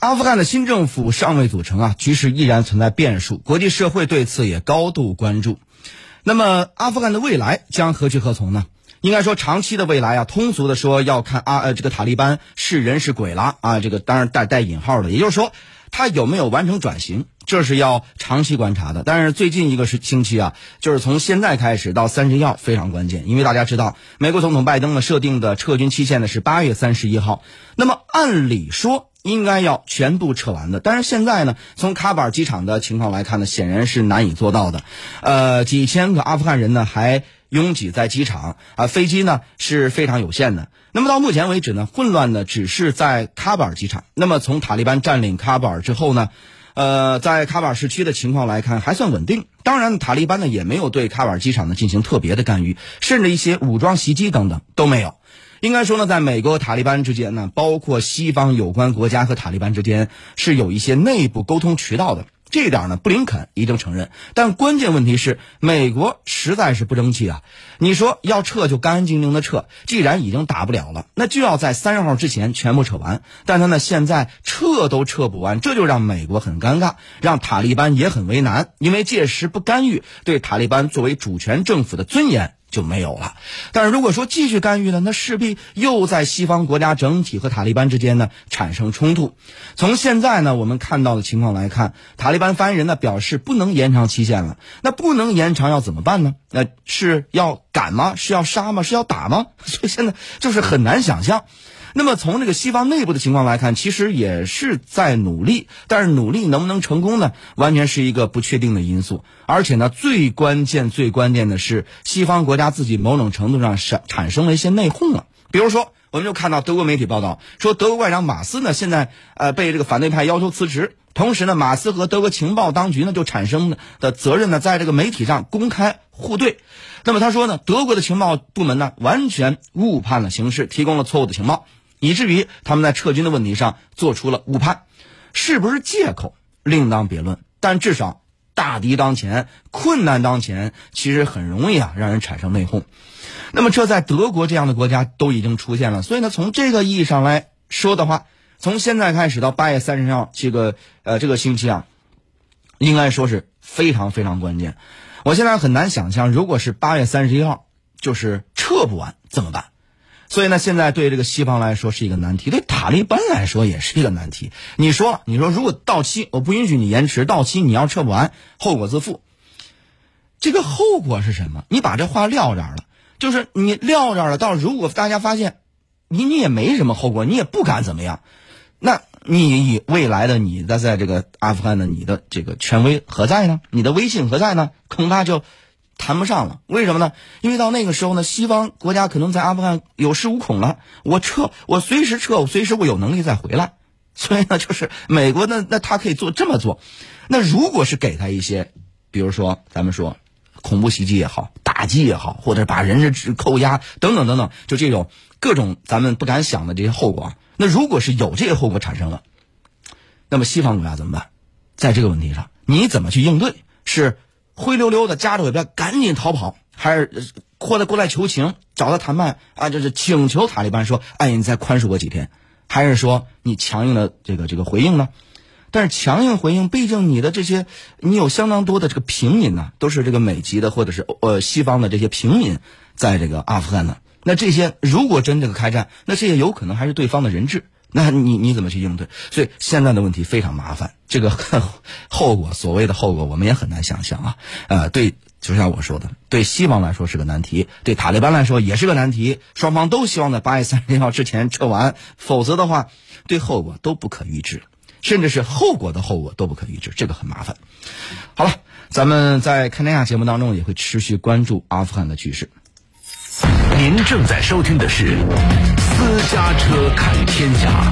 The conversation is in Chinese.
阿富汗的新政府尚未组成啊，局势依然存在变数，国际社会对此也高度关注。那么，阿富汗的未来将何去何从呢？应该说，长期的未来啊，通俗的说，要看阿呃这个塔利班是人是鬼了啊，这个当然带带引号的，也就是说，他有没有完成转型，这是要长期观察的。但是最近一个是星期啊，就是从现在开始到三十一号非常关键，因为大家知道，美国总统拜登呢设定的撤军期限呢是八月三十一号，那么按理说。应该要全部撤完的，但是现在呢，从喀布尔机场的情况来看呢，显然是难以做到的。呃，几千个阿富汗人呢还拥挤在机场啊，飞机呢是非常有限的。那么到目前为止呢，混乱的只是在喀布尔机场。那么从塔利班占领喀布尔之后呢，呃，在喀布尔市区的情况来看还算稳定。当然，塔利班呢也没有对喀布尔机场呢进行特别的干预，甚至一些武装袭击等等都没有。应该说呢，在美国塔利班之间呢，包括西方有关国家和塔利班之间是有一些内部沟通渠道的。这一点呢，布林肯一定承认。但关键问题是，美国实在是不争气啊！你说要撤就干干净净的撤，既然已经打不了了，那就要在三十号之前全部撤完。但他呢，现在撤都撤不完，这就让美国很尴尬，让塔利班也很为难，因为届时不干预，对塔利班作为主权政府的尊严。就没有了，但是如果说继续干预呢，那势必又在西方国家整体和塔利班之间呢产生冲突。从现在呢我们看到的情况来看，塔利班发言人呢表示不能延长期限了。那不能延长要怎么办呢？那是要赶吗？是要杀吗？是要打吗？所以现在就是很难想象。那么从这个西方内部的情况来看，其实也是在努力，但是努力能不能成功呢？完全是一个不确定的因素。而且呢，最关键、最关键的是，西方国家自己某种程度上产产生了一些内讧了。比如说，我们就看到德国媒体报道说，德国外长马斯呢，现在呃被这个反对派要求辞职，同时呢，马斯和德国情报当局呢就产生的责任呢，在这个媒体上公开互对。那么他说呢，德国的情报部门呢，完全误判了形势，提供了错误的情报。以至于他们在撤军的问题上做出了误判，是不是借口另当别论。但至少大敌当前，困难当前，其实很容易啊让人产生内讧。那么这在德国这样的国家都已经出现了，所以呢，从这个意义上来说的话，从现在开始到八月三十号这个呃这个星期啊，应该说是非常非常关键。我现在很难想象，如果是八月三十一号就是撤不完怎么办？所以呢，现在对这个西方来说是一个难题，对塔利班来说也是一个难题。你说，你说，如果到期，我不允许你延迟，到期你要撤不完，后果自负。这个后果是什么？你把这话撂这儿了，就是你撂这儿了。到如果大家发现你你也没什么后果，你也不敢怎么样，那你以未来的你的在这个阿富汗的你的这个权威何在呢？你的威信何在呢？恐怕就。谈不上了，为什么呢？因为到那个时候呢，西方国家可能在阿富汗有恃无恐了。我撤，我随时撤，我随时我有能力再回来。所以呢，就是美国呢，那他可以做这么做。那如果是给他一些，比如说咱们说恐怖袭击也好，打击也好，或者把人质扣押等等等等，就这种各种咱们不敢想的这些后果。那如果是有这些后果产生了，那么西方国家怎么办？在这个问题上，你怎么去应对？是？灰溜溜的夹着尾巴赶紧逃跑，还是或者过来求情，找他谈判啊？就是请求塔利班说：“哎，你再宽恕我几天。”还是说你强硬的这个这个回应呢？但是强硬回应，毕竟你的这些，你有相当多的这个平民呢，都是这个美籍的或者是呃西方的这些平民，在这个阿富汗呢。那这些如果真这个开战，那这些有可能还是对方的人质。那你你怎么去应对？所以现在的问题非常麻烦，这个 后果，所谓的后果，我们也很难想象啊。呃，对，就像我说的，对西方来说是个难题，对塔利班来说也是个难题。双方都希望在八月三十一号之前撤完，否则的话，对后果都不可预知，甚至是后果的后果都不可预知，这个很麻烦。好了，咱们在看天下节目当中也会持续关注阿富汗的局势。您正在收听的是《私家车看天下》。